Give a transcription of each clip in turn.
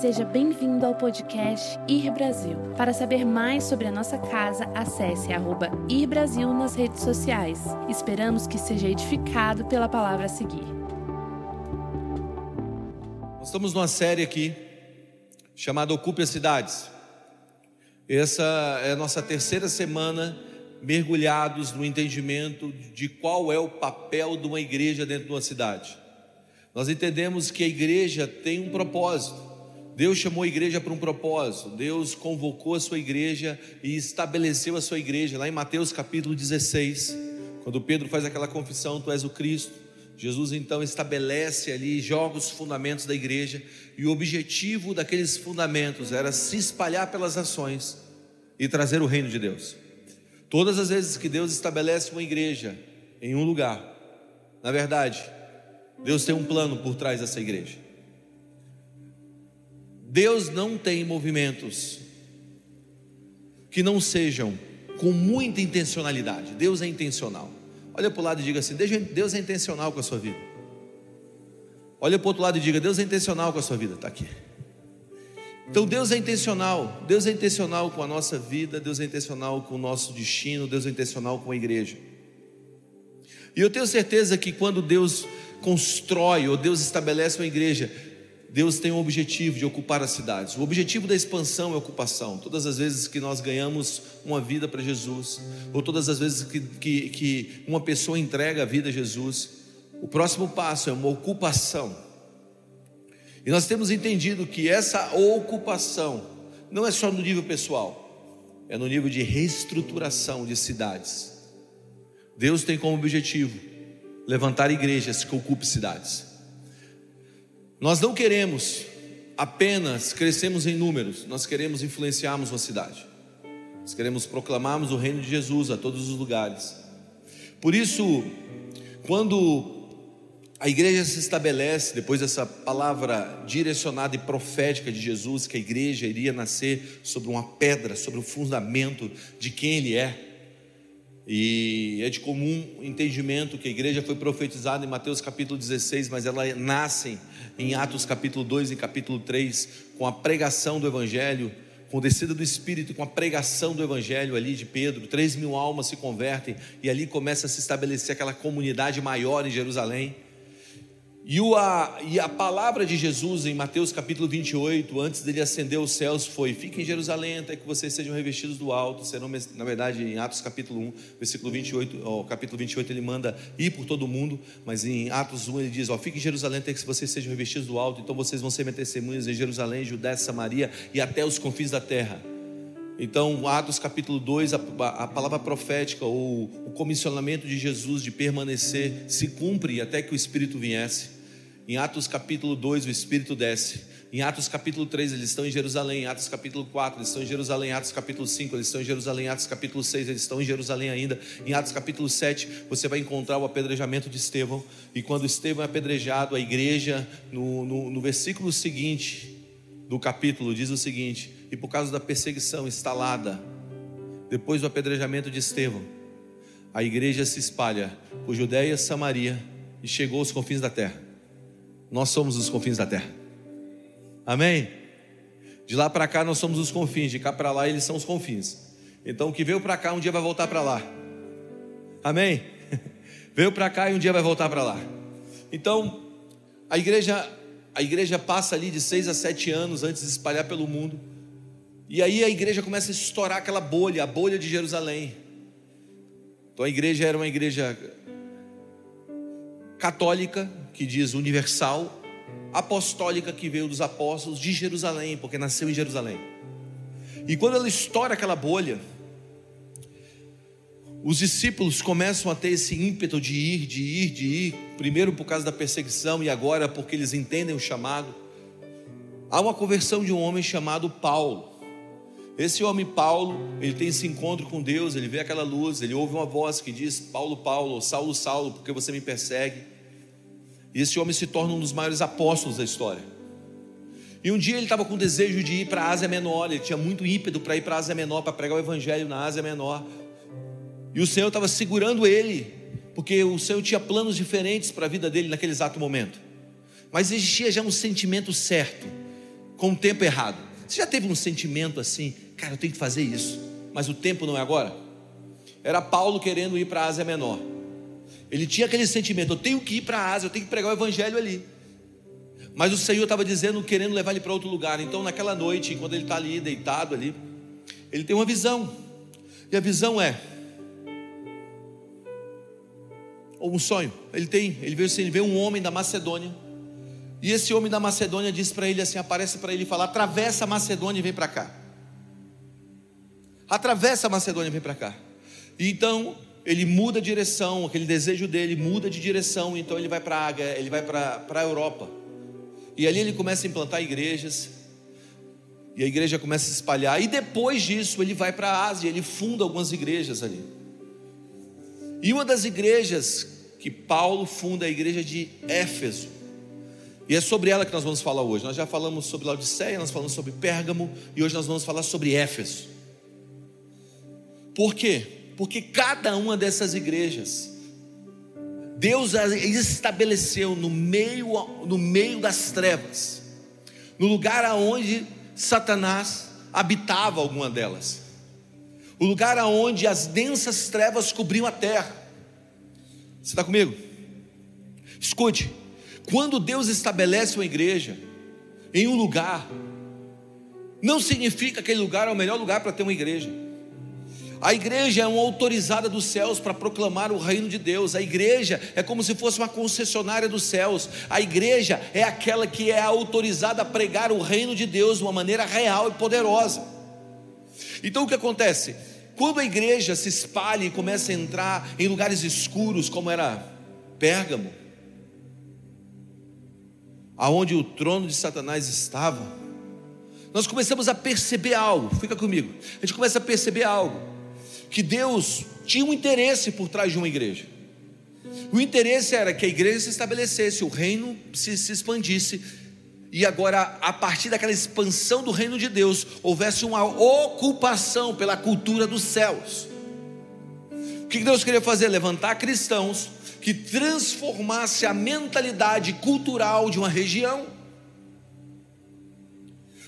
Seja bem-vindo ao podcast Ir Brasil. Para saber mais sobre a nossa casa, acesse arroba Ir Brasil nas redes sociais. Esperamos que seja edificado pela palavra a seguir. Nós estamos numa série aqui chamada Ocupe as Cidades. Essa é a nossa terceira semana mergulhados no entendimento de qual é o papel de uma igreja dentro de uma cidade. Nós entendemos que a igreja tem um propósito. Deus chamou a igreja para um propósito. Deus convocou a sua igreja e estabeleceu a sua igreja. Lá em Mateus capítulo 16, quando Pedro faz aquela confissão: Tu és o Cristo. Jesus então estabelece ali, joga os fundamentos da igreja, e o objetivo daqueles fundamentos era se espalhar pelas nações e trazer o reino de Deus. Todas as vezes que Deus estabelece uma igreja em um lugar, na verdade, Deus tem um plano por trás dessa igreja. Deus não tem movimentos que não sejam com muita intencionalidade. Deus é intencional. Olha para o lado e diga assim: Deus é intencional com a sua vida. Olha para o outro lado e diga: Deus é intencional com a sua vida. Está aqui. Então Deus é intencional. Deus é intencional com a nossa vida. Deus é intencional com o nosso destino. Deus é intencional com a igreja. E eu tenho certeza que quando Deus constrói ou Deus estabelece uma igreja, Deus tem o objetivo de ocupar as cidades. O objetivo da expansão é ocupação. Todas as vezes que nós ganhamos uma vida para Jesus, ou todas as vezes que, que, que uma pessoa entrega a vida a Jesus, o próximo passo é uma ocupação. E nós temos entendido que essa ocupação não é só no nível pessoal, é no nível de reestruturação de cidades. Deus tem como objetivo levantar igrejas que ocupem cidades. Nós não queremos apenas crescermos em números, nós queremos influenciarmos uma cidade. Nós queremos proclamarmos o reino de Jesus a todos os lugares. Por isso, quando a igreja se estabelece, depois dessa palavra direcionada e profética de Jesus, que a igreja iria nascer sobre uma pedra, sobre o fundamento de quem Ele é. E é de comum entendimento que a igreja foi profetizada em Mateus capítulo 16, mas ela nasce em Atos capítulo 2 e capítulo 3, com a pregação do Evangelho, com a descida do Espírito, com a pregação do Evangelho ali de Pedro. Três mil almas se convertem e ali começa a se estabelecer aquela comunidade maior em Jerusalém. E, o, a, e a palavra de Jesus em Mateus capítulo 28, antes dele ascender aos céus, foi: Fiquem em Jerusalém até que vocês sejam revestidos do alto. Serão, na verdade, em Atos capítulo 1, versículo 28, ó, capítulo 28, ele manda ir por todo mundo, mas em Atos 1 ele diz: ó, Fiquem em Jerusalém até que vocês sejam revestidos do alto. Então vocês vão ser minhas testemunhas em Jerusalém, Judéia, Samaria e até os confins da terra. Então, Atos capítulo 2, a, a, palavra profética ou o comissionamento de Jesus de permanecer se cumpre até que o Espírito viesse. Em Atos capítulo 2, o Espírito desce. Em Atos capítulo 3, eles estão em Jerusalém. Em Atos capítulo 4, eles estão em Jerusalém. Em Atos capítulo 5, eles estão em Jerusalém. Em Atos capítulo 6, eles estão em Jerusalém ainda. Em Atos capítulo 7, você vai encontrar o apedrejamento de Estevão. E quando Estevão é apedrejado, a igreja, no, no, no versículo seguinte do capítulo, diz o seguinte: E por causa da perseguição instalada, depois do apedrejamento de Estevão, a igreja se espalha por Judéia e Samaria e chegou aos confins da terra. Nós somos os confins da terra. Amém? De lá para cá nós somos os confins, de cá para lá eles são os confins. Então o que veio para cá um dia vai voltar para lá. Amém? Veio para cá e um dia vai voltar para lá. Então, a igreja, a igreja passa ali de seis a sete anos antes de espalhar pelo mundo. E aí a igreja começa a estourar aquela bolha, a bolha de Jerusalém. Então a igreja era uma igreja católica, que diz universal, apostólica, que veio dos apóstolos de Jerusalém, porque nasceu em Jerusalém. E quando ela estoura aquela bolha, os discípulos começam a ter esse ímpeto de ir, de ir, de ir, primeiro por causa da perseguição e agora porque eles entendem o chamado. Há uma conversão de um homem chamado Paulo. Esse homem Paulo, ele tem esse encontro com Deus, ele vê aquela luz, ele ouve uma voz que diz: Paulo, Paulo, Saulo, Saulo, porque você me persegue? E esse homem se torna um dos maiores apóstolos da história. E um dia ele estava com desejo de ir para a Ásia Menor, ele tinha muito ímpeto para ir para a Ásia Menor, para pregar o Evangelho na Ásia Menor. E o Senhor estava segurando ele, porque o Senhor tinha planos diferentes para a vida dele naquele exato momento. Mas existia já um sentimento certo com o tempo errado. Você já teve um sentimento assim, cara, eu tenho que fazer isso, mas o tempo não é agora? Era Paulo querendo ir para a Ásia Menor. Ele tinha aquele sentimento, eu tenho que ir para a Ásia, eu tenho que pregar o evangelho ali. Mas o Senhor estava dizendo, querendo levar ele para outro lugar. Então, naquela noite, quando ele está ali, deitado ali, ele tem uma visão. E a visão é ou um sonho. Ele tem, ele vê, assim, ele vê um homem da Macedônia. E esse homem da Macedônia diz para ele assim, aparece para ele e fala: "Atravessa a Macedônia e vem para cá". Atravessa a Macedônia e vem para cá. E então ele muda a direção, aquele desejo dele muda de direção, então ele vai para ele vai para a Europa. E ali ele começa a implantar igrejas. E a igreja começa a se espalhar. E depois disso, ele vai para a Ásia, ele funda algumas igrejas ali. E uma das igrejas que Paulo funda é a igreja de Éfeso. E é sobre ela que nós vamos falar hoje. Nós já falamos sobre Laodiceia, nós falamos sobre Pérgamo e hoje nós vamos falar sobre Éfeso. Por quê? Porque cada uma dessas igrejas Deus as estabeleceu no meio, no meio das trevas, no lugar aonde Satanás habitava alguma delas, o lugar aonde as densas trevas cobriam a terra. Você está comigo? Escute, quando Deus estabelece uma igreja em um lugar, não significa que aquele lugar é o melhor lugar para ter uma igreja. A igreja é uma autorizada dos céus para proclamar o reino de Deus. A igreja é como se fosse uma concessionária dos céus. A igreja é aquela que é autorizada a pregar o reino de Deus de uma maneira real e poderosa. Então o que acontece? Quando a igreja se espalha e começa a entrar em lugares escuros, como era Pérgamo, aonde o trono de Satanás estava, nós começamos a perceber algo. Fica comigo. A gente começa a perceber algo que Deus tinha um interesse por trás de uma igreja. O interesse era que a igreja se estabelecesse, o reino se, se expandisse, e agora, a partir daquela expansão do reino de Deus, houvesse uma ocupação pela cultura dos céus. O que Deus queria fazer? Levantar cristãos que transformasse a mentalidade cultural de uma região.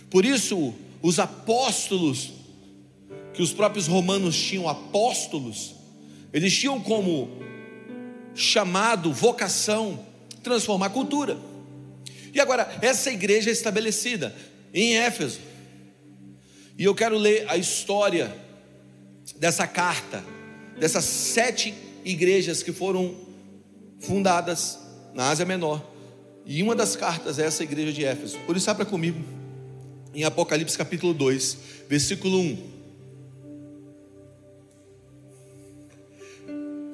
Por isso, os apóstolos que os próprios romanos tinham apóstolos, eles tinham como chamado, vocação, transformar a cultura. E agora, essa igreja é estabelecida em Éfeso. E eu quero ler a história dessa carta, dessas sete igrejas que foram fundadas na Ásia Menor. E uma das cartas é essa igreja de Éfeso. Por isso, abra comigo em Apocalipse capítulo 2, versículo 1.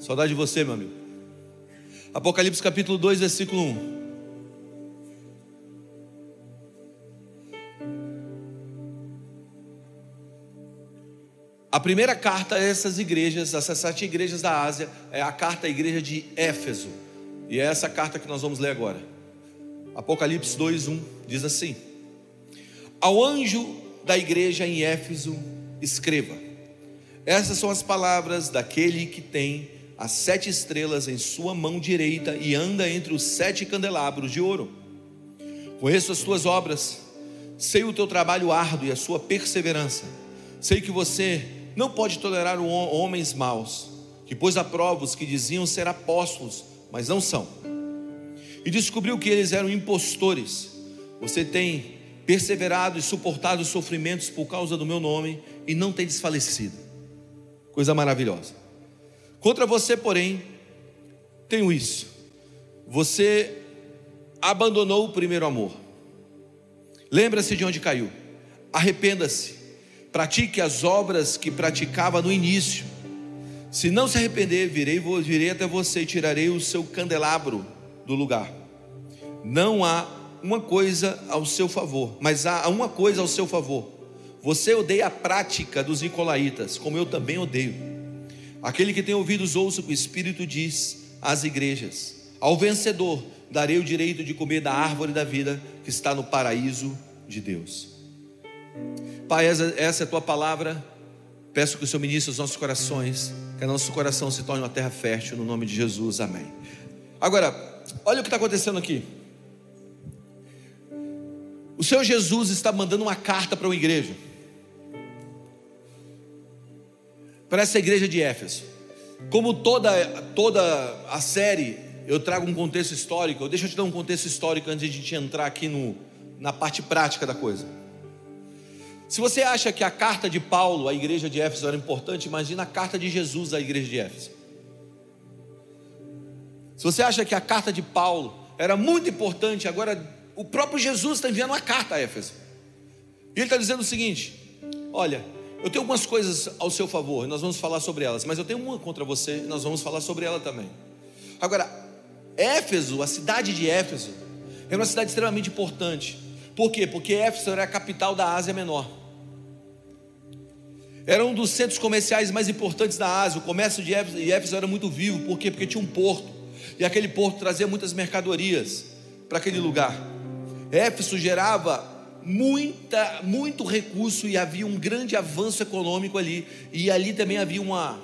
Saudade de você, meu amigo. Apocalipse capítulo 2, versículo 1. A primeira carta a essas igrejas, essas sete igrejas da Ásia, é a carta à igreja de Éfeso. E é essa carta que nós vamos ler agora. Apocalipse 2:1 diz assim: Ao anjo da igreja em Éfeso, escreva: Essas são as palavras daquele que tem as sete estrelas em sua mão direita e anda entre os sete candelabros de ouro. Conheço as tuas obras, sei o teu trabalho árduo e a sua perseverança. Sei que você não pode tolerar homens maus, que pôs a prova os que diziam ser apóstolos, mas não são. E descobriu que eles eram impostores. Você tem perseverado e suportado os sofrimentos por causa do meu nome e não tem desfalecido. Coisa maravilhosa. Contra você, porém, tenho isso. Você abandonou o primeiro amor. Lembra-se de onde caiu. Arrependa-se. Pratique as obras que praticava no início. Se não se arrepender, virei, virei até você e tirarei o seu candelabro do lugar. Não há uma coisa ao seu favor, mas há uma coisa ao seu favor. Você odeia a prática dos nicolaítas, como eu também odeio. Aquele que tem ouvidos, ouça o que o Espírito diz às igrejas. Ao vencedor, darei o direito de comer da árvore da vida que está no paraíso de Deus. Pai, essa é a tua palavra. Peço que o Senhor ministre os nossos corações, que nosso coração se torne uma terra fértil, no nome de Jesus, amém. Agora, olha o que está acontecendo aqui. O Senhor Jesus está mandando uma carta para uma igreja. Para essa igreja de Éfeso. Como toda, toda a série, eu trago um contexto histórico. Deixa eu te dar um contexto histórico antes de a gente entrar aqui no, na parte prática da coisa. Se você acha que a carta de Paulo à igreja de Éfeso era importante, imagina a carta de Jesus à igreja de Éfeso. Se você acha que a carta de Paulo era muito importante, agora o próprio Jesus está enviando uma carta a Éfeso. E ele está dizendo o seguinte: olha, eu tenho algumas coisas ao seu favor, nós vamos falar sobre elas, mas eu tenho uma contra você, nós vamos falar sobre ela também. Agora, Éfeso, a cidade de Éfeso, era uma cidade extremamente importante. Por quê? Porque Éfeso era a capital da Ásia Menor. Era um dos centros comerciais mais importantes da Ásia. O comércio de Éfeso, de Éfeso era muito vivo. Por quê? Porque tinha um porto. E aquele porto trazia muitas mercadorias para aquele lugar. Éfeso gerava muita, muito recurso e havia um grande avanço econômico ali. E ali também havia uma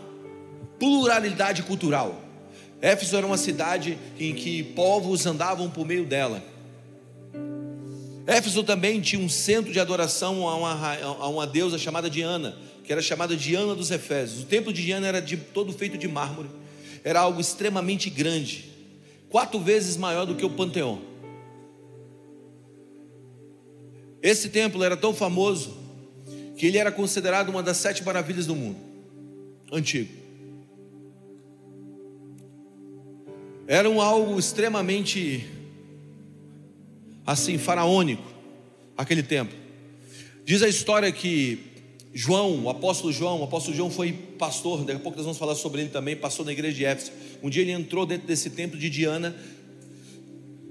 pluralidade cultural. Éfeso era uma cidade em que povos andavam por meio dela. Éfeso também tinha um centro de adoração a uma, a uma deusa chamada Diana, que era chamada Diana dos Efésios. O templo de Diana era de, todo feito de mármore, era algo extremamente grande, quatro vezes maior do que o Panteão. Esse templo era tão famoso que ele era considerado uma das sete maravilhas do mundo antigo. Era um algo extremamente assim, faraônico, aquele templo. Diz a história que João, o apóstolo João, o apóstolo João foi pastor, daqui a pouco nós vamos falar sobre ele também, passou na igreja de Éfeso. Um dia ele entrou dentro desse templo de Diana,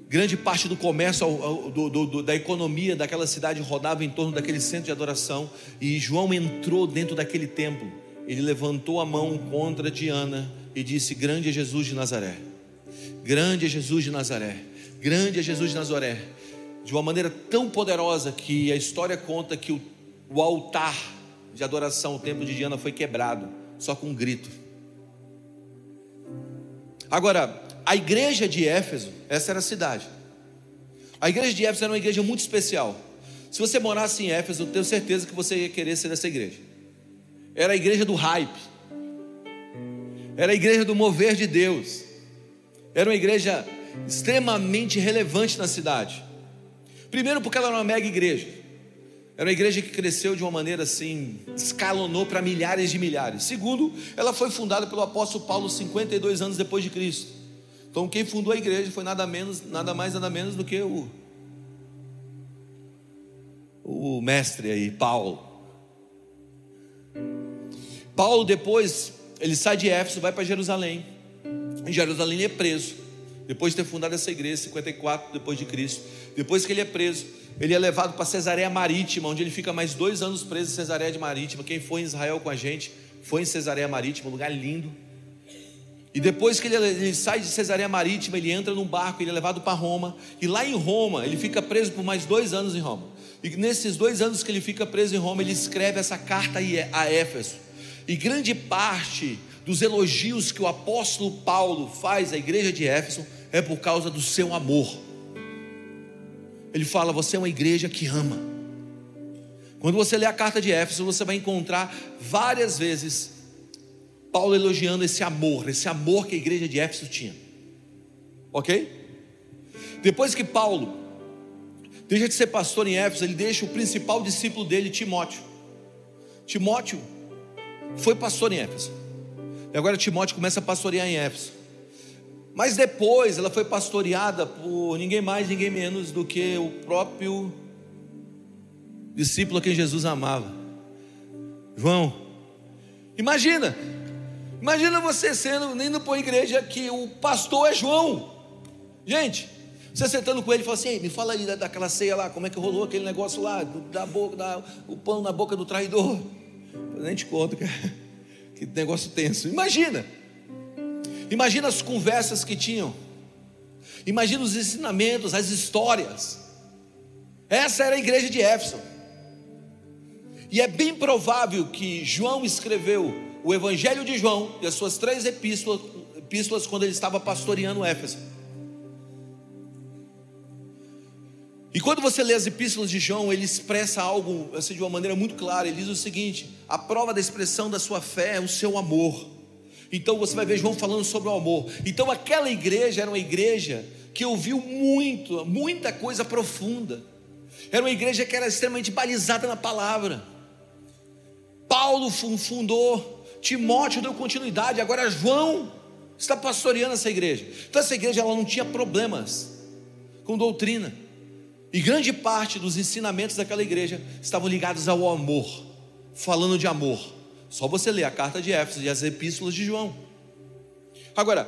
grande parte do comércio, do, do, do, da economia daquela cidade rodava em torno daquele centro de adoração, e João entrou dentro daquele templo, ele levantou a mão contra Diana e disse: Grande é Jesus de Nazaré, grande é Jesus de Nazaré, grande é Jesus de Nazaré. De uma maneira tão poderosa que a história conta que o, o altar de adoração, o templo de Diana, foi quebrado, só com um grito. Agora, a igreja de Éfeso, essa era a cidade. A igreja de Éfeso era uma igreja muito especial. Se você morasse em Éfeso, eu tenho certeza que você ia querer ser dessa igreja. Era a igreja do hype. Era a igreja do mover de Deus. Era uma igreja extremamente relevante na cidade. Primeiro, porque ela era uma mega igreja. Era uma igreja que cresceu de uma maneira assim, escalonou para milhares de milhares. Segundo, ela foi fundada pelo apóstolo Paulo 52 anos depois de Cristo. Então, quem fundou a igreja foi nada menos, nada mais, nada menos do que o o mestre aí, Paulo. Paulo depois, ele sai de Éfeso, vai para Jerusalém. Em Jerusalém ele é preso. Depois de ter fundado essa igreja, 54 depois de Cristo. Depois que ele é preso, ele é levado para Cesareia Marítima, onde ele fica mais dois anos preso em Cesareia de Marítima. Quem foi em Israel com a gente foi em Cesareia Marítima, um lugar lindo. E depois que ele, ele, sai de Cesareia Marítima, ele entra num barco, ele é levado para Roma. E lá em Roma, ele fica preso por mais dois anos em Roma. E nesses dois anos que ele fica preso em Roma, ele escreve essa carta a Éfeso. E grande parte dos elogios que o apóstolo Paulo faz à igreja de Éfeso é por causa do seu amor. Ele fala: você é uma igreja que ama. Quando você lê a carta de Éfeso, você vai encontrar várias vezes Paulo elogiando esse amor, esse amor que a igreja de Éfeso tinha. Ok? Depois que Paulo deixa de ser pastor em Éfeso, ele deixa o principal discípulo dele, Timóteo. Timóteo foi pastor em Éfeso. E agora Timóteo começa a pastorear em Éfeso. Mas depois ela foi pastoreada por ninguém mais, ninguém menos do que o próprio discípulo a quem Jesus amava. João. Imagina, imagina você sendo, indo para uma igreja que o pastor é João. Gente, você sentando com ele e fala assim: me fala aí daquela ceia lá, como é que rolou aquele negócio lá, da boca, da, o pão na boca do traidor. Eu nem te conto, cara. Que negócio tenso. Imagina. Imagina as conversas que tinham. Imagina os ensinamentos, as histórias. Essa era a igreja de Éfeso. E é bem provável que João escreveu o Evangelho de João e as suas três epístolas, epístolas quando ele estava pastoreando Éfeso. E quando você lê as epístolas de João, ele expressa algo assim, de uma maneira muito clara. Ele diz o seguinte: a prova da expressão da sua fé é o seu amor. Então você vai ver João falando sobre o amor. Então aquela igreja era uma igreja que ouviu muito, muita coisa profunda. Era uma igreja que era extremamente balizada na palavra. Paulo fundou, Timóteo deu continuidade, agora João está pastoreando essa igreja. Então essa igreja ela não tinha problemas com doutrina. E grande parte dos ensinamentos daquela igreja estavam ligados ao amor, falando de amor. Só você ler a carta de Éfeso e as epístolas de João. Agora,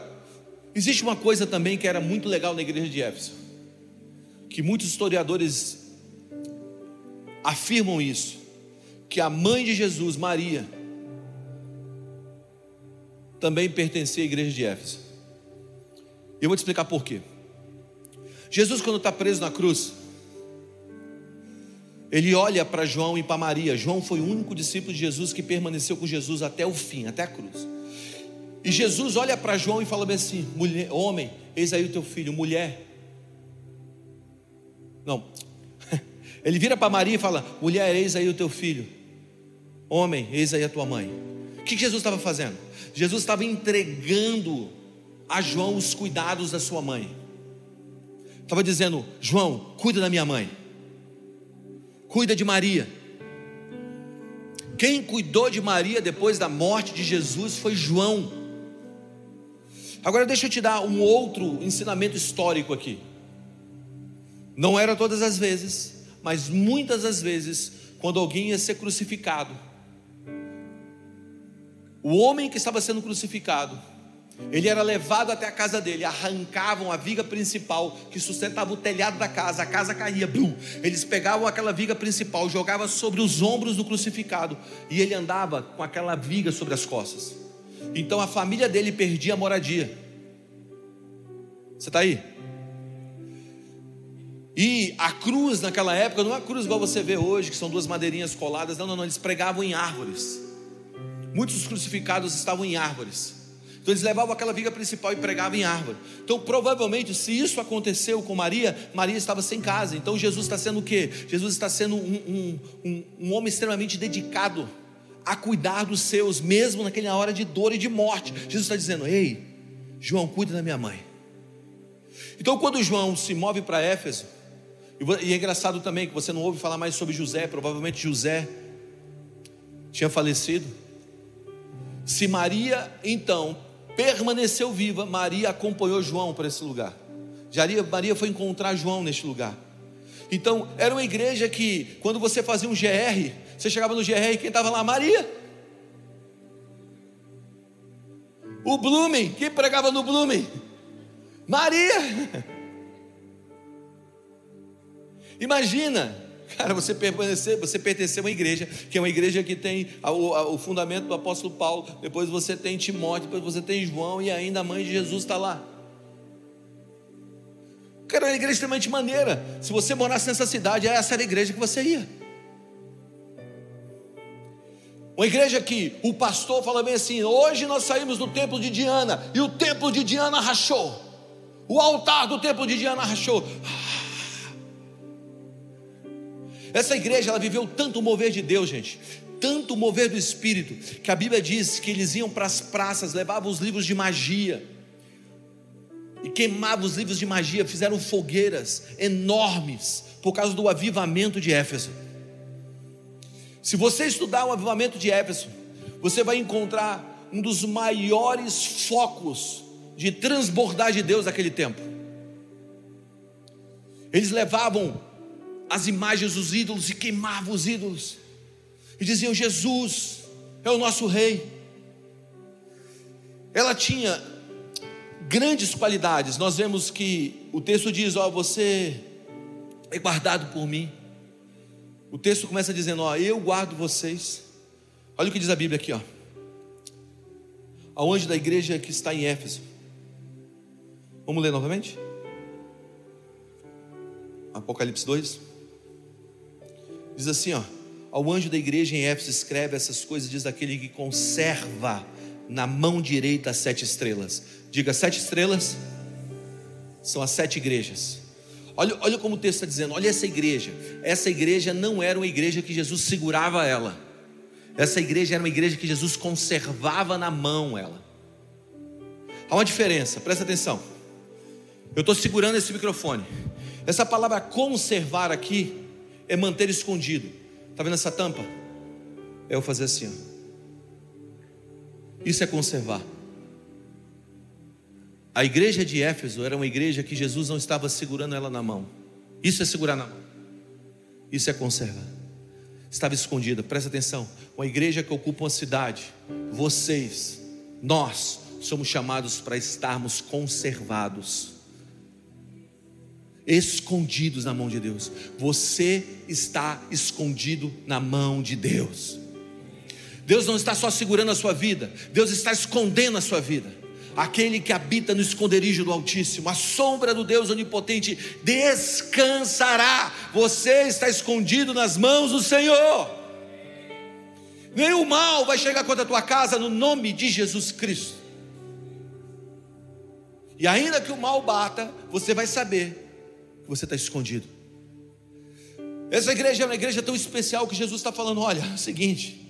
existe uma coisa também que era muito legal na igreja de Éfeso, que muitos historiadores afirmam isso, que a mãe de Jesus, Maria, também pertencia à igreja de Éfeso. E eu vou te explicar por quê. Jesus, quando está preso na cruz, ele olha para João e para Maria. João foi o único discípulo de Jesus que permaneceu com Jesus até o fim, até a cruz. E Jesus olha para João e fala bem assim: mulher, homem, eis aí o teu filho, mulher. Não. Ele vira para Maria e fala: mulher, eis aí o teu filho. Homem, eis aí a tua mãe. O que Jesus estava fazendo? Jesus estava entregando a João os cuidados da sua mãe. Estava dizendo: João, cuida da minha mãe cuida de Maria. Quem cuidou de Maria depois da morte de Jesus foi João. Agora deixa eu te dar um outro ensinamento histórico aqui. Não era todas as vezes, mas muitas das vezes, quando alguém ia ser crucificado, o homem que estava sendo crucificado, ele era levado até a casa dele, arrancavam a viga principal que sustentava o telhado da casa, a casa caía, blum. eles pegavam aquela viga principal, jogavam sobre os ombros do crucificado e ele andava com aquela viga sobre as costas. Então a família dele perdia a moradia. Você está aí? E a cruz naquela época não é a cruz igual você vê hoje, que são duas madeirinhas coladas, não, não, não, eles pregavam em árvores. Muitos dos crucificados estavam em árvores. Então eles levavam aquela viga principal e pregavam em árvore. Então, provavelmente, se isso aconteceu com Maria, Maria estava sem casa. Então Jesus está sendo o quê? Jesus está sendo um, um, um, um homem extremamente dedicado a cuidar dos seus, mesmo naquela hora de dor e de morte. Jesus está dizendo: Ei, João, cuida da minha mãe. Então, quando João se move para Éfeso, e é engraçado também que você não ouve falar mais sobre José, provavelmente José tinha falecido. Se Maria então permaneceu viva, Maria acompanhou João para esse lugar. Maria foi encontrar João neste lugar. Então, era uma igreja que, quando você fazia um GR, você chegava no GR e quem estava lá? Maria. O Blumen, quem pregava no Blumen? Maria. Imagina, Cara, você pertencer, você pertencer a uma igreja, que é uma igreja que tem o, fundamento do apóstolo Paulo, depois você tem Timóteo, depois você tem João, e ainda a mãe de Jesus está lá. Cara, é uma igreja extremamente maneira. Se você morasse nessa cidade, essa era a igreja que você ia. Uma igreja que o pastor fala bem assim: hoje nós saímos do templo de Diana, e o templo de Diana rachou. O altar do templo de Diana rachou. Essa igreja ela viveu tanto o mover de Deus, gente, tanto o mover do Espírito, que a Bíblia diz que eles iam para as praças, levavam os livros de magia e queimavam os livros de magia, fizeram fogueiras enormes por causa do avivamento de Éfeso. Se você estudar o avivamento de Éfeso, você vai encontrar um dos maiores focos de transbordar de Deus naquele tempo. Eles levavam as imagens dos ídolos e queimavam os ídolos. E diziam: Jesus é o nosso rei. Ela tinha grandes qualidades. Nós vemos que o texto diz: Ó, você é guardado por mim. O texto começa dizendo: Ó, eu guardo vocês. Olha o que diz a Bíblia aqui, ó. Ao anjo da igreja que está em Éfeso. Vamos ler novamente? Apocalipse 2. Diz assim, ó, ao anjo da igreja em Éfeso escreve essas coisas, diz aquele que conserva na mão direita as sete estrelas. Diga, sete estrelas são as sete igrejas. Olha, olha como o texto está dizendo, olha essa igreja. Essa igreja não era uma igreja que Jesus segurava ela. Essa igreja era uma igreja que Jesus conservava na mão ela. Há uma diferença, presta atenção. Eu estou segurando esse microfone. Essa palavra conservar aqui é manter escondido. Está vendo essa tampa? É eu fazer assim. Ó. Isso é conservar. A igreja de Éfeso era uma igreja que Jesus não estava segurando ela na mão. Isso é segurar na mão. Isso é conservar. Estava escondida, presta atenção. Uma igreja que ocupa uma cidade, vocês, nós, somos chamados para estarmos conservados, escondidos na mão de Deus. Você está escondido na mão de Deus. Deus não está só segurando a sua vida, Deus está escondendo a sua vida aquele que habita no esconderijo do Altíssimo, a sombra do Deus Onipotente descansará. Você está escondido nas mãos do Senhor. Nenhum mal vai chegar contra a tua casa no nome de Jesus Cristo. E ainda que o mal bata, você vai saber que você está escondido. Essa igreja é uma igreja tão especial que Jesus está falando: olha, é o seguinte,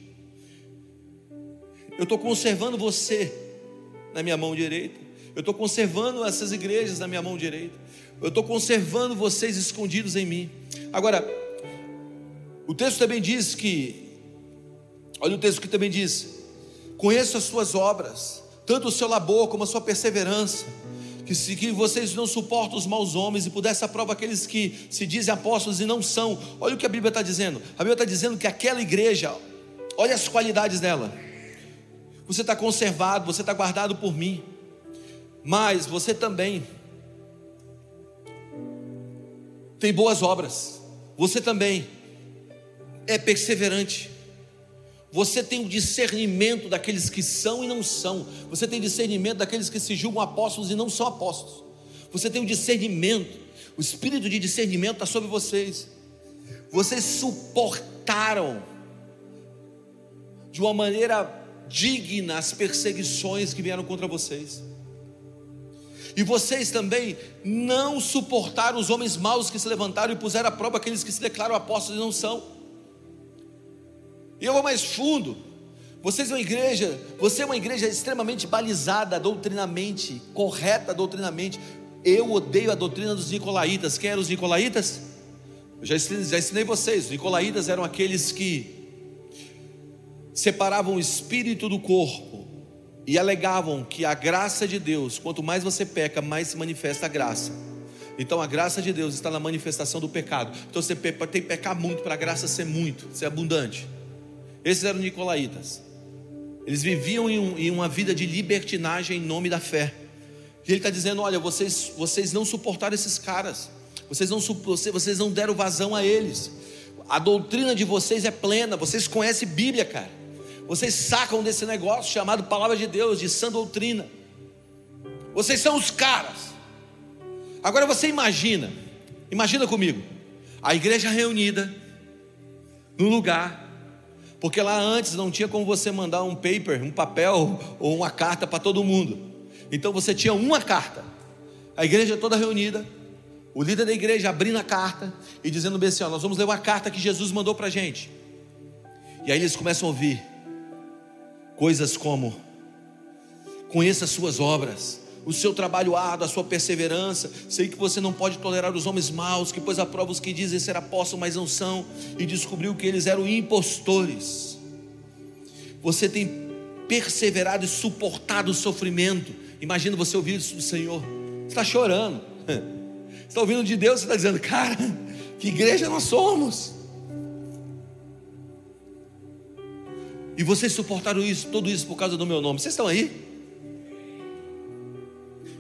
eu estou conservando você na minha mão direita. Eu estou conservando essas igrejas na minha mão direita. Eu estou conservando vocês escondidos em mim. Agora, o texto também diz que, olha o texto que também diz: conheço as suas obras, tanto o seu labor como a sua perseverança, que, se, que vocês não suportam os maus homens e por essa prova aqueles que se dizem apóstolos e não são. Olha o que a Bíblia está dizendo. A Bíblia está dizendo que aquela igreja, olha as qualidades dela você está conservado, você está guardado por mim. Mas você também tem boas obras. Você também é perseverante. Você tem o discernimento daqueles que são e não são. Você tem discernimento daqueles que se julgam apóstolos e não são apóstolos. Você tem o discernimento. O espírito de discernimento está sobre vocês. Vocês suportaram de uma maneira digna as perseguições que vieram contra vocês. E vocês também não suportaram os homens maus que se levantaram e puseram à prova aqueles que se declaram apóstolos e não são. E eu vou mais fundo. Vocês é uma igreja, você é uma igreja extremamente balizada doutrinamente, correta doutrinamente. Eu odeio a doutrina dos nicolaítas. Quem eram os nicolaítas? Eu já ensinei, já ensinei vocês. Os nicolaítas eram aqueles que separavam o espírito do corpo e alegavam que a graça de Deus, quanto mais você peca, mais se manifesta a graça. Então a graça de Deus está na manifestação do pecado. Então você tem que pecar muito para a graça ser muito, ser abundante. Esses eram nicolaítas. Eles viviam em, um, em uma vida de libertinagem em nome da fé. E ele está dizendo: olha, vocês, vocês não suportaram esses caras, vocês não, vocês não deram vazão a eles. A doutrina de vocês é plena, vocês conhecem Bíblia, cara. Vocês sacam desse negócio chamado palavra de Deus, de sã doutrina. Vocês são os caras. Agora você imagina, imagina comigo, a igreja reunida no lugar, porque lá antes não tinha como você mandar um paper, um papel ou uma carta para todo mundo. Então você tinha uma carta. A igreja toda reunida, o líder da igreja abrindo a carta e dizendo bem assim: ó, nós vamos ler uma carta que Jesus mandou para a gente. E aí eles começam a ouvir coisas como: conheça as suas obras, o seu trabalho árduo, a sua perseverança. Sei que você não pode tolerar os homens maus, que pois aprova os que dizem ser apóstolos, mas não são, e descobriu que eles eram impostores. Você tem perseverado e suportado o sofrimento. Imagina você ouvir isso do Senhor. Você está chorando. Você está ouvindo de Deus, você está dizendo, cara, que igreja nós somos. E vocês suportaram isso, tudo isso por causa do meu nome. Vocês estão aí?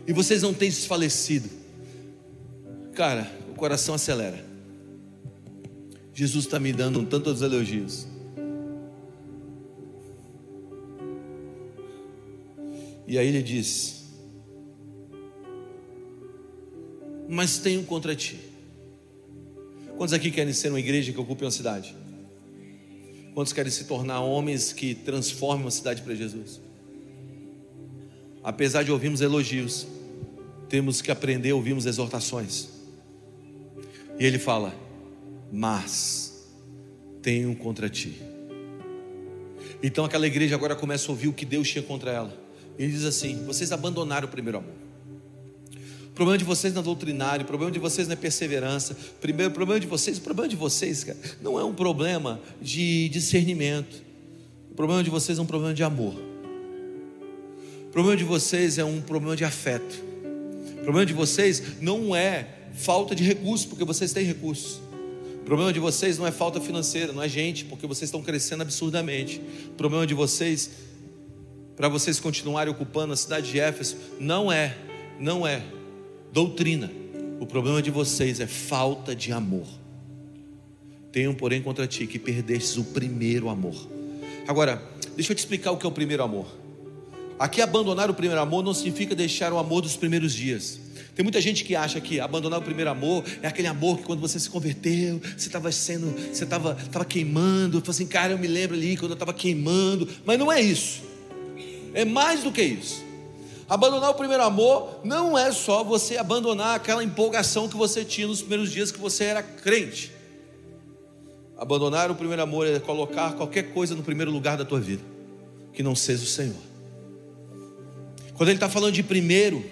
E vocês não têm desfalecido. Cara, o coração acelera. Jesus está me dando tantos elogios. E aí ele diz: Mas tenho contra ti. Quantos aqui querem ser uma igreja que ocupe uma cidade? Quantos querem se tornar homens que transformem uma cidade para Jesus? Apesar de ouvirmos elogios, temos que aprender a ouvirmos exortações. E ele fala: Mas tenho contra ti. Então aquela igreja agora começa a ouvir o que Deus tinha contra ela. Ele diz assim: Vocês abandonaram o primeiro amor. O problema de vocês na doutrinária, o problema de vocês na perseverança, primeiro, o problema de vocês, o problema de vocês, cara, não é um problema de discernimento. O problema de vocês é um problema de amor. O problema de vocês é um problema de afeto. O problema de vocês não é falta de recursos, porque vocês têm recursos. O problema de vocês não é falta financeira, não é gente, porque vocês estão crescendo absurdamente. O problema de vocês, para vocês continuarem ocupando a cidade de Éfeso, não é, não é doutrina. O problema de vocês é falta de amor. Tenham, porém, contra ti que perdestes o primeiro amor. Agora, deixa eu te explicar o que é o primeiro amor. Aqui abandonar o primeiro amor não significa deixar o amor dos primeiros dias. Tem muita gente que acha que abandonar o primeiro amor é aquele amor que quando você se converteu, você estava sendo, você estava estava queimando, falou assim, cara, eu me lembro ali quando eu estava queimando, mas não é isso. É mais do que isso. Abandonar o primeiro amor não é só você abandonar aquela empolgação que você tinha nos primeiros dias que você era crente. Abandonar o primeiro amor é colocar qualquer coisa no primeiro lugar da tua vida, que não seja o Senhor. Quando ele está falando de primeiro,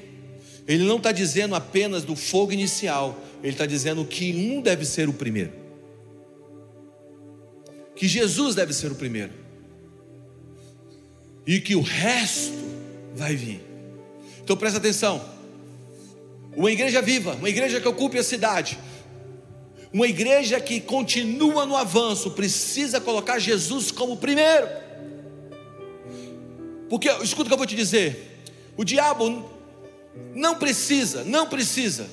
ele não está dizendo apenas do fogo inicial, ele está dizendo que um deve ser o primeiro, que Jesus deve ser o primeiro, e que o resto vai vir. Então presta atenção: uma igreja viva, uma igreja que ocupe a cidade, uma igreja que continua no avanço, precisa colocar Jesus como primeiro. Porque, escuta o que eu vou te dizer: o diabo não precisa, não precisa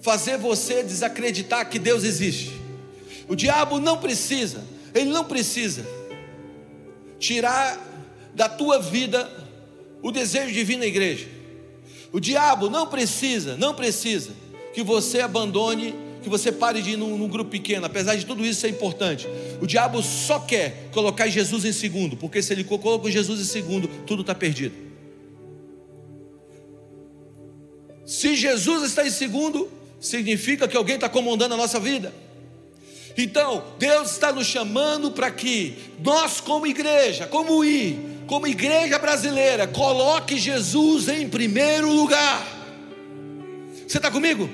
fazer você desacreditar que Deus existe. O diabo não precisa, ele não precisa tirar da tua vida o desejo de vir na igreja. O diabo não precisa, não precisa que você abandone, que você pare de ir num, num, grupo pequeno, apesar de tudo isso ser importante. O diabo só quer colocar Jesus em segundo, porque se ele coloca Jesus em segundo, tudo está perdido. Se Jesus está em segundo, significa que alguém está comandando a nossa vida. Então, Deus está nos chamando para que nós, como igreja, como I, como igreja brasileira, coloque Jesus em primeiro lugar. Você está comigo?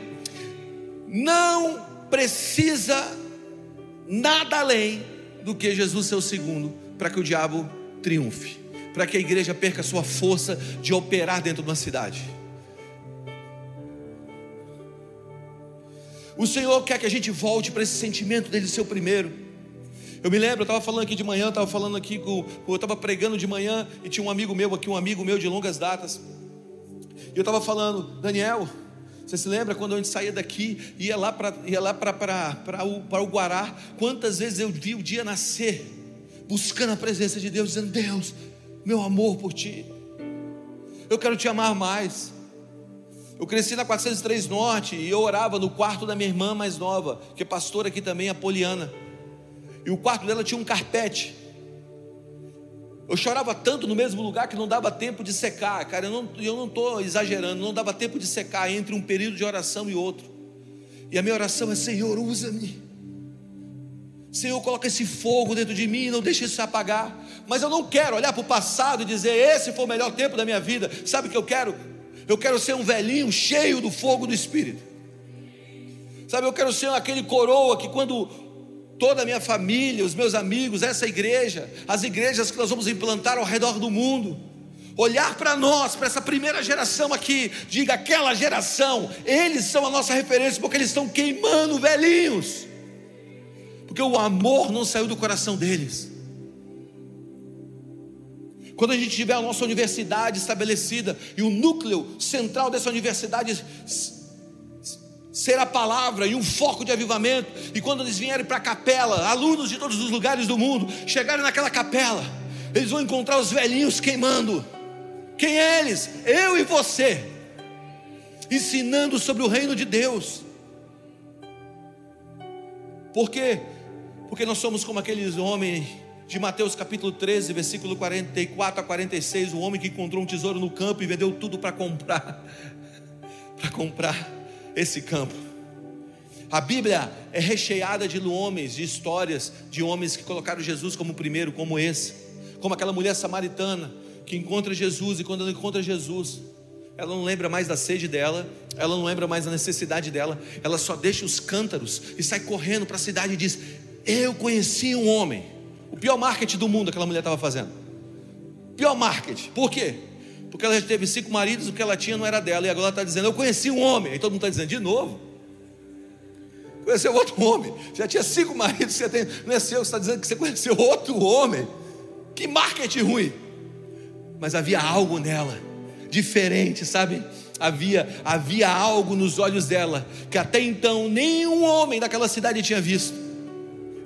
Não precisa nada além do que Jesus ser o segundo, para que o diabo triunfe, para que a igreja perca sua força de operar dentro de uma cidade. O Senhor quer que a gente volte para esse sentimento dele ser o primeiro. Eu me lembro, eu estava falando aqui de manhã, estava falando aqui com, eu estava pregando de manhã e tinha um amigo meu aqui, um amigo meu de longas datas. E eu estava falando, Daniel, você se lembra quando a gente saía daqui, ia lá para ia lá para o, o Guará? Quantas vezes eu vi o dia nascer, buscando a presença de Deus, dizendo: Deus, meu amor por ti, eu quero te amar mais. Eu cresci na 403 Norte e eu orava no quarto da minha irmã mais nova, que é pastora aqui também, a Poliana. E o quarto dela tinha um carpete. Eu chorava tanto no mesmo lugar que não dava tempo de secar, cara. Eu não estou exagerando, não dava tempo de secar entre um período de oração e outro. E a minha oração é: Senhor, usa-me. Senhor, coloca esse fogo dentro de mim, não deixe isso se apagar. Mas eu não quero olhar para o passado e dizer: esse foi o melhor tempo da minha vida. Sabe o que eu quero? Eu quero ser um velhinho cheio do fogo do Espírito. Sabe, eu quero ser aquele coroa que quando toda a minha família, os meus amigos, essa igreja, as igrejas que nós vamos implantar ao redor do mundo, olhar para nós, para essa primeira geração aqui, diga aquela geração, eles são a nossa referência porque eles estão queimando velhinhos. Porque o amor não saiu do coração deles. Quando a gente tiver a nossa universidade estabelecida e o núcleo central dessa universidade ser a palavra e um foco de avivamento, e quando eles vierem para a capela, alunos de todos os lugares do mundo, chegarem naquela capela, eles vão encontrar os velhinhos queimando. Quem é eles? Eu e você, ensinando sobre o reino de Deus. Por quê? Porque nós somos como aqueles homens de Mateus capítulo 13, versículo 44 a 46, o homem que encontrou um tesouro no campo e vendeu tudo para comprar, para comprar esse campo. A Bíblia é recheada de homens, de histórias de homens que colocaram Jesus como primeiro, como esse, como aquela mulher samaritana que encontra Jesus e quando ela encontra Jesus, ela não lembra mais da sede dela, ela não lembra mais da necessidade dela, ela só deixa os cântaros e sai correndo para a cidade e diz: Eu conheci um homem. O pior marketing do mundo aquela mulher estava fazendo. Pior marketing. Por quê? Porque ela já teve cinco maridos, o que ela tinha não era dela, e agora ela está dizendo: Eu conheci um homem. Aí todo mundo está dizendo: De novo. Conheceu outro homem. Já tinha cinco maridos, você tem, não é seu, você está dizendo que você conheceu outro homem. Que marketing ruim. Mas havia algo nela diferente, sabe? Havia, havia algo nos olhos dela que até então nenhum homem daquela cidade tinha visto,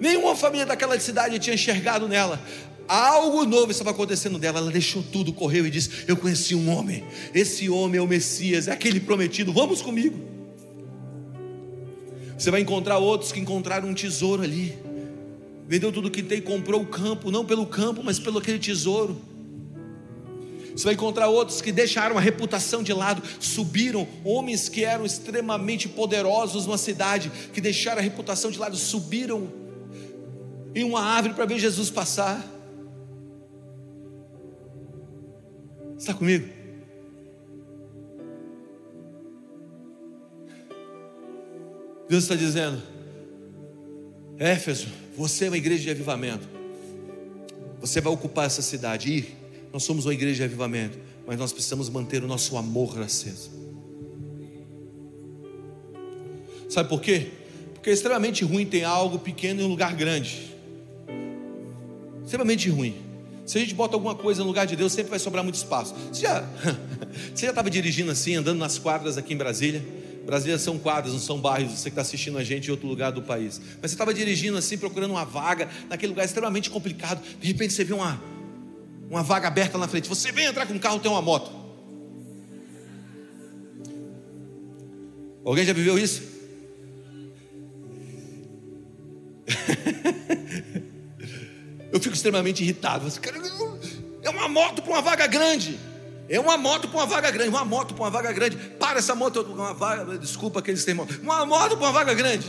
nenhuma família daquela cidade tinha enxergado nela. Algo novo estava acontecendo dela. Ela deixou tudo, correu e disse: Eu conheci um homem. Esse homem é o Messias, é aquele prometido. Vamos comigo. Você vai encontrar outros que encontraram um tesouro ali. Vendeu tudo que tem comprou o campo, não pelo campo, mas pelo aquele tesouro. Você vai encontrar outros que deixaram a reputação de lado, subiram, homens que eram extremamente poderosos numa cidade, que deixaram a reputação de lado, subiram em uma árvore para ver Jesus passar. Está comigo? Deus está dizendo, Éfeso, você é uma igreja de avivamento. Você vai ocupar essa cidade. E nós somos uma igreja de avivamento, mas nós precisamos manter o nosso amor aceso. Sabe por quê? Porque é extremamente ruim ter algo pequeno em um lugar grande. Extremamente ruim. Se a gente bota alguma coisa no lugar de Deus, sempre vai sobrar muito espaço. Você já já estava dirigindo assim, andando nas quadras aqui em Brasília? Brasília são quadras, não são bairros, você que está assistindo a gente em outro lugar do país. Mas você estava dirigindo assim, procurando uma vaga, naquele lugar extremamente complicado. De repente você vê uma, uma vaga aberta na frente. Você vem entrar com um carro, tem uma moto. Alguém já viveu isso? Eu fico extremamente irritado. É uma moto para uma vaga grande. É uma moto para uma vaga grande. Uma moto para uma vaga grande. Para essa moto, uma vaga. Desculpa aqueles termos. Uma moto para uma vaga grande.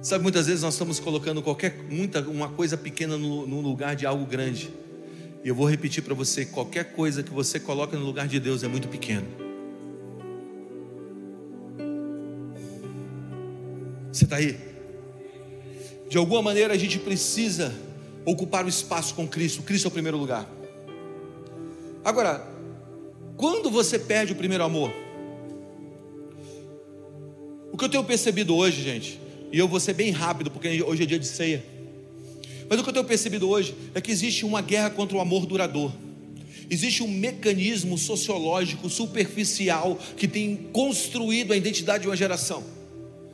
Sabe, muitas vezes nós estamos colocando qualquer muita uma coisa pequena no, no lugar de algo grande. E eu vou repetir para você: qualquer coisa que você coloca no lugar de Deus é muito pequeno. Você está aí? De alguma maneira a gente precisa ocupar o espaço com Cristo. Cristo é o primeiro lugar. Agora, quando você perde o primeiro amor? O que eu tenho percebido hoje, gente, e eu vou ser bem rápido, porque hoje é dia de ceia. Mas o que eu tenho percebido hoje é que existe uma guerra contra o amor duradouro. Existe um mecanismo sociológico superficial que tem construído a identidade de uma geração.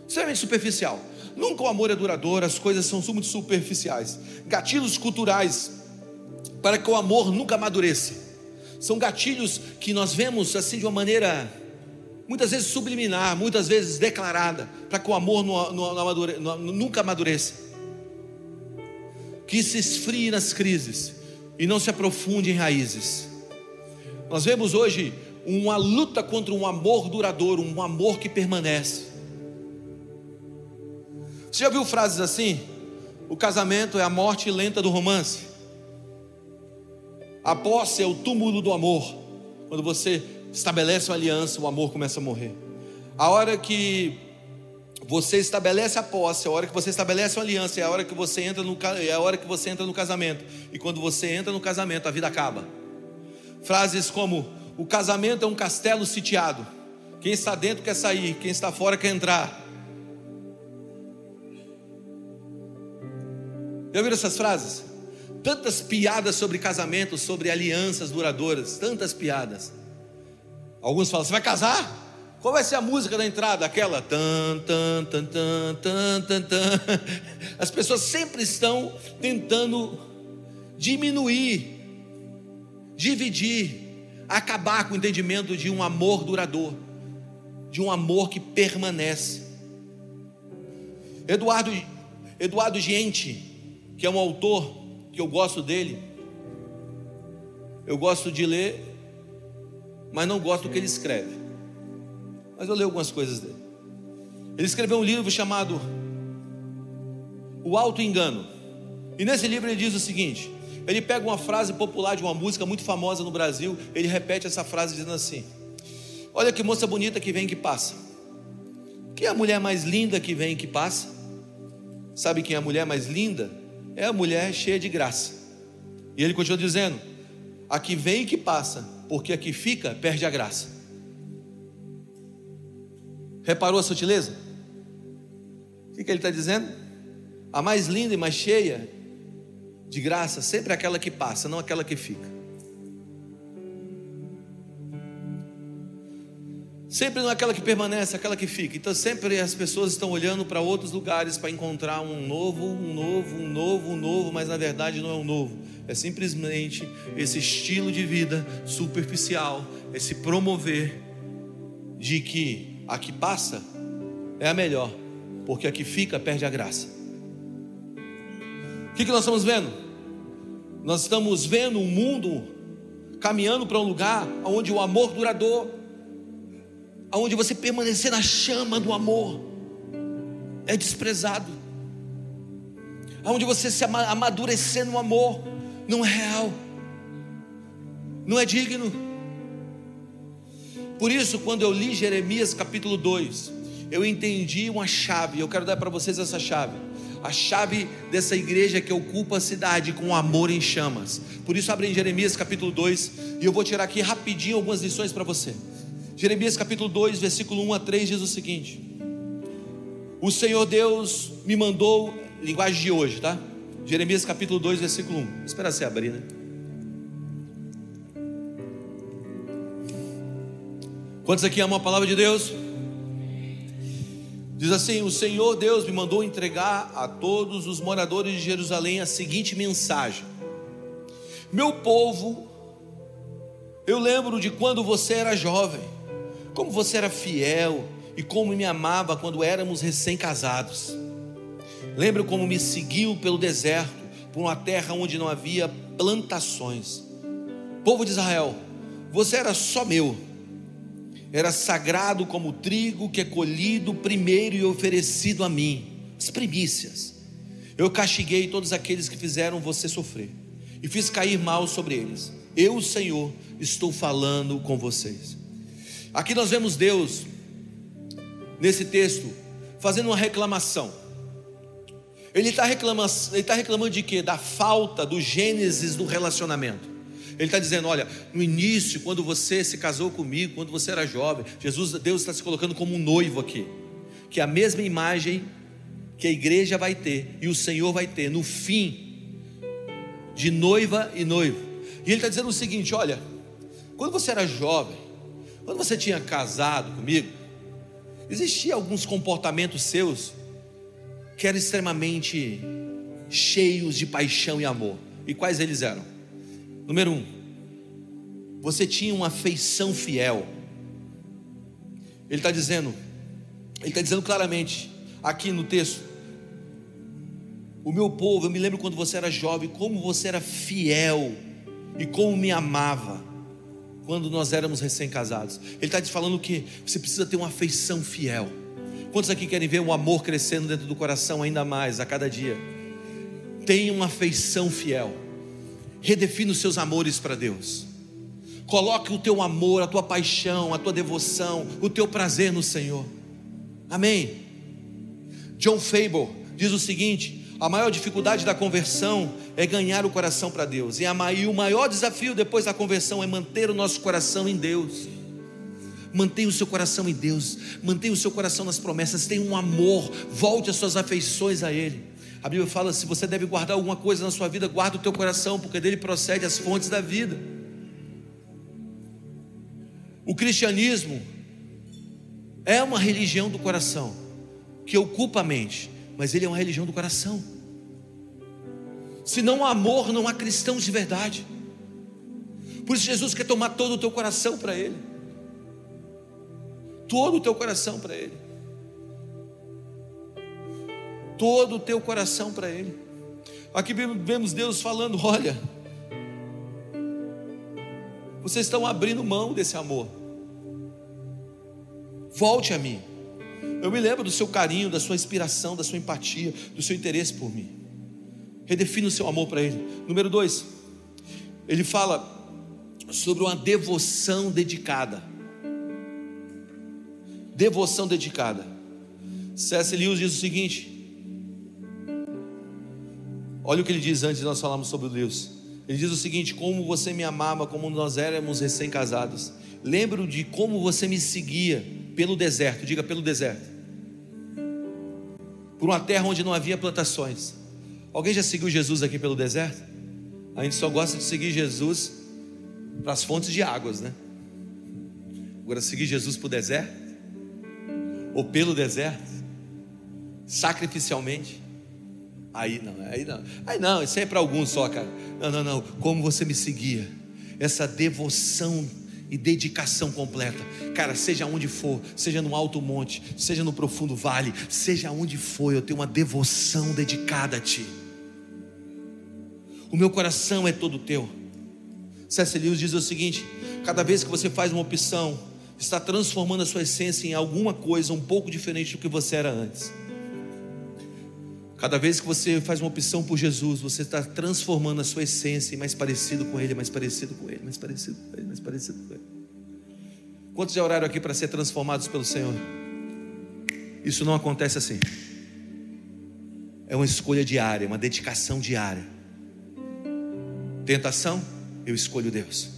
Extremamente superficial. Nunca o amor é duradouro, as coisas são muito superficiais. Gatilhos culturais para que o amor nunca amadureça. São gatilhos que nós vemos assim de uma maneira muitas vezes subliminar, muitas vezes declarada, para que o amor amadure, nunca amadureça. Que se esfrie nas crises e não se aprofunde em raízes. Nós vemos hoje uma luta contra um amor duradouro, um amor que permanece. Você já viu frases assim? O casamento é a morte lenta do romance. A posse é o túmulo do amor. Quando você estabelece uma aliança, o amor começa a morrer. A hora que você estabelece a posse, a hora que você estabelece uma aliança, é a hora que você entra no, é a hora que você entra no casamento. E quando você entra no casamento, a vida acaba. Frases como: o casamento é um castelo sitiado. Quem está dentro quer sair, quem está fora quer entrar. Já ouviram essas frases? Tantas piadas sobre casamento, sobre alianças duradouras, tantas piadas. Alguns falam: Você vai casar? Qual vai ser a música da entrada? Aquela tan tan tan tan tan tan tan. As pessoas sempre estão tentando diminuir, dividir, acabar com o entendimento de um amor duradouro, de um amor que permanece. Eduardo Eduardo Gente, que é um autor que eu gosto dele, eu gosto de ler mas não gosto do que ele escreve. mas eu leio algumas coisas dele. Ele escreveu um livro chamado O Alto Engano. E nesse livro ele diz o seguinte: ele pega uma frase popular de uma música muito famosa no Brasil, ele repete essa frase dizendo assim: Olha que moça bonita que vem que passa. Quem é a mulher mais linda que vem e que passa? Sabe quem é a mulher mais linda? É a mulher cheia de graça. E ele continua dizendo: A que vem e que passa, porque a que fica perde a graça. Reparou a sutileza? O que, que ele está dizendo? A mais linda e mais cheia de graça sempre é aquela que passa, não aquela que fica. Sempre não é aquela que permanece, aquela que fica. Então sempre as pessoas estão olhando para outros lugares para encontrar um novo, um novo, um novo, um novo, mas na verdade não é um novo. É simplesmente esse estilo de vida superficial, esse promover de que a que passa é a melhor, porque a que fica perde a graça. O que, que nós estamos vendo? Nós estamos vendo um mundo caminhando para um lugar onde o amor duradouro aonde você permanecer na chama do amor é desprezado, aonde você se amadurecer no amor não é real, não é digno. Por isso, quando eu li Jeremias capítulo 2, eu entendi uma chave, eu quero dar para vocês essa chave. A chave dessa igreja que ocupa a cidade com amor em chamas. Por isso, abre em Jeremias capítulo 2 e eu vou tirar aqui rapidinho algumas lições para você. Jeremias capítulo 2, versículo 1 a 3 diz o seguinte: O Senhor Deus me mandou, linguagem de hoje, tá? Jeremias capítulo 2, versículo 1. Espera você abrir, né? Quantos aqui amam a palavra de Deus? Diz assim: O Senhor Deus me mandou entregar a todos os moradores de Jerusalém a seguinte mensagem: Meu povo, eu lembro de quando você era jovem como você era fiel e como me amava quando éramos recém-casados. Lembro como me seguiu pelo deserto, por uma terra onde não havia plantações. Povo de Israel, você era só meu. Era sagrado como o trigo que é colhido primeiro e oferecido a mim, as primícias. Eu castiguei todos aqueles que fizeram você sofrer e fiz cair mal sobre eles. Eu, Senhor, estou falando com vocês. Aqui nós vemos Deus, nesse texto, fazendo uma reclamação. Ele está reclamando, tá reclamando de quê? Da falta do gênesis do relacionamento. Ele está dizendo: olha, no início, quando você se casou comigo, quando você era jovem, Jesus, Deus está se colocando como um noivo aqui, que é a mesma imagem que a igreja vai ter e o Senhor vai ter no fim de noiva e noivo. E ele está dizendo o seguinte: olha, quando você era jovem, quando você tinha casado comigo, existia alguns comportamentos seus que eram extremamente cheios de paixão e amor. E quais eles eram? Número um, você tinha uma afeição fiel. Ele está dizendo, ele está dizendo claramente aqui no texto: o meu povo, eu me lembro quando você era jovem, como você era fiel e como me amava quando nós éramos recém-casados. Ele está te falando que você precisa ter uma afeição fiel. Quantos aqui querem ver o amor crescendo dentro do coração ainda mais a cada dia? Tenha uma afeição fiel. Redefina os seus amores para Deus. Coloque o teu amor, a tua paixão, a tua devoção, o teu prazer no Senhor. Amém. John Faber diz o seguinte: a maior dificuldade da conversão é ganhar o coração para Deus. E, e o maior desafio depois da conversão é manter o nosso coração em Deus. Mantenha o seu coração em Deus, mantenha o seu coração nas promessas, tenha um amor, volte as suas afeições a Ele. A Bíblia fala: se você deve guardar alguma coisa na sua vida, guarda o teu coração, porque dele procede as fontes da vida. O cristianismo é uma religião do coração que ocupa a mente mas ele é uma religião do coração. Se não há amor, não há cristãos de verdade. Por isso Jesus quer tomar todo o teu coração para Ele. Todo o teu coração para Ele. Todo o teu coração para Ele. Aqui vemos Deus falando: olha, vocês estão abrindo mão desse amor. Volte a mim. Eu me lembro do seu carinho, da sua inspiração, da sua empatia, do seu interesse por mim. Redefina o seu amor para Ele. Número dois, ele fala sobre uma devoção dedicada. Devoção dedicada. C.S. Lewis diz o seguinte: olha o que ele diz antes de nós falarmos sobre Lewis. Ele diz o seguinte: Como você me amava, como nós éramos recém-casados. Lembro de como você me seguia pelo deserto, diga pelo deserto, por uma terra onde não havia plantações. Alguém já seguiu Jesus aqui pelo deserto? A gente só gosta de seguir Jesus para as fontes de águas, né? Agora, seguir Jesus para o deserto, ou pelo deserto, sacrificialmente, aí não, aí não, aí não, isso aí é para alguns só, cara. Não, não, não, como você me seguia, essa devoção e dedicação completa, cara, seja onde for, seja no alto monte, seja no profundo vale, seja onde for, eu tenho uma devoção dedicada a Ti. O meu coração é todo teu. C.S. Lewis diz o seguinte: cada vez que você faz uma opção, está transformando a sua essência em alguma coisa um pouco diferente do que você era antes. Cada vez que você faz uma opção por Jesus, você está transformando a sua essência em mais parecido com Ele, mais parecido com Ele, mais parecido com Ele, mais parecido com Ele. Quantos já oraram aqui para ser transformados pelo Senhor? Isso não acontece assim. É uma escolha diária, uma dedicação diária. Tentação, eu escolho Deus.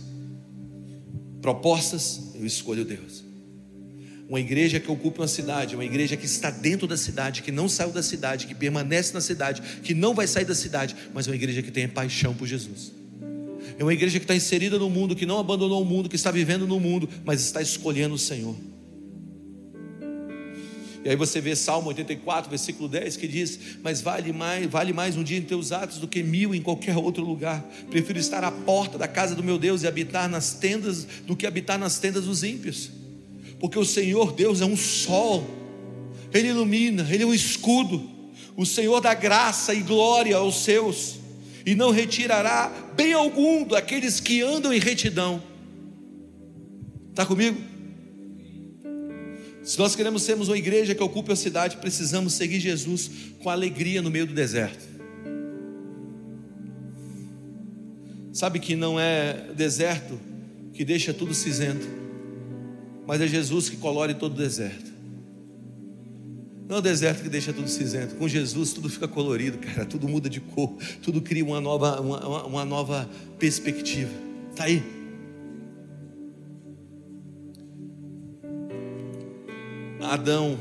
Propostas, eu escolho Deus. Uma igreja que ocupa uma cidade, uma igreja que está dentro da cidade, que não saiu da cidade, que permanece na cidade, que não vai sair da cidade, mas uma igreja que tem paixão por Jesus. É uma igreja que está inserida no mundo, que não abandonou o mundo, que está vivendo no mundo, mas está escolhendo o Senhor. E aí você vê Salmo 84, versículo 10, que diz: Mas vale mais, vale mais um dia em teus atos do que mil em qualquer outro lugar. Prefiro estar à porta da casa do meu Deus e habitar nas tendas do que habitar nas tendas dos ímpios. Porque o Senhor Deus é um sol, Ele ilumina, Ele é um escudo. O Senhor dá graça e glória aos seus, e não retirará bem algum daqueles que andam em retidão. Está comigo? Se nós queremos sermos uma igreja que ocupe a cidade, precisamos seguir Jesus com alegria no meio do deserto. Sabe que não é deserto que deixa tudo cinzento, mas é Jesus que colore todo o deserto. Não é o deserto que deixa tudo cinzento. Com Jesus tudo fica colorido, cara. Tudo muda de cor. Tudo cria uma nova, uma, uma nova perspectiva. Está aí. Adão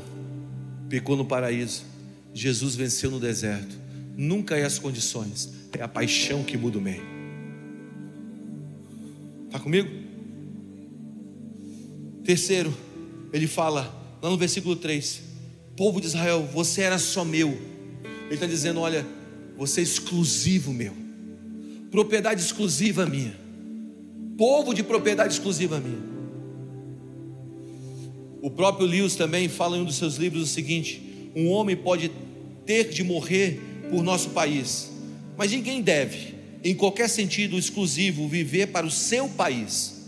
pecou no paraíso, Jesus venceu no deserto. Nunca é as condições, é a paixão que muda o meio. Está comigo? Terceiro, ele fala, lá no versículo 3: Povo de Israel, você era só meu. Ele está dizendo: Olha, você é exclusivo meu, propriedade exclusiva minha, povo de propriedade exclusiva minha. O próprio Lewis também fala em um dos seus livros o seguinte: um homem pode ter de morrer por nosso país, mas ninguém deve, em qualquer sentido exclusivo, viver para o seu país.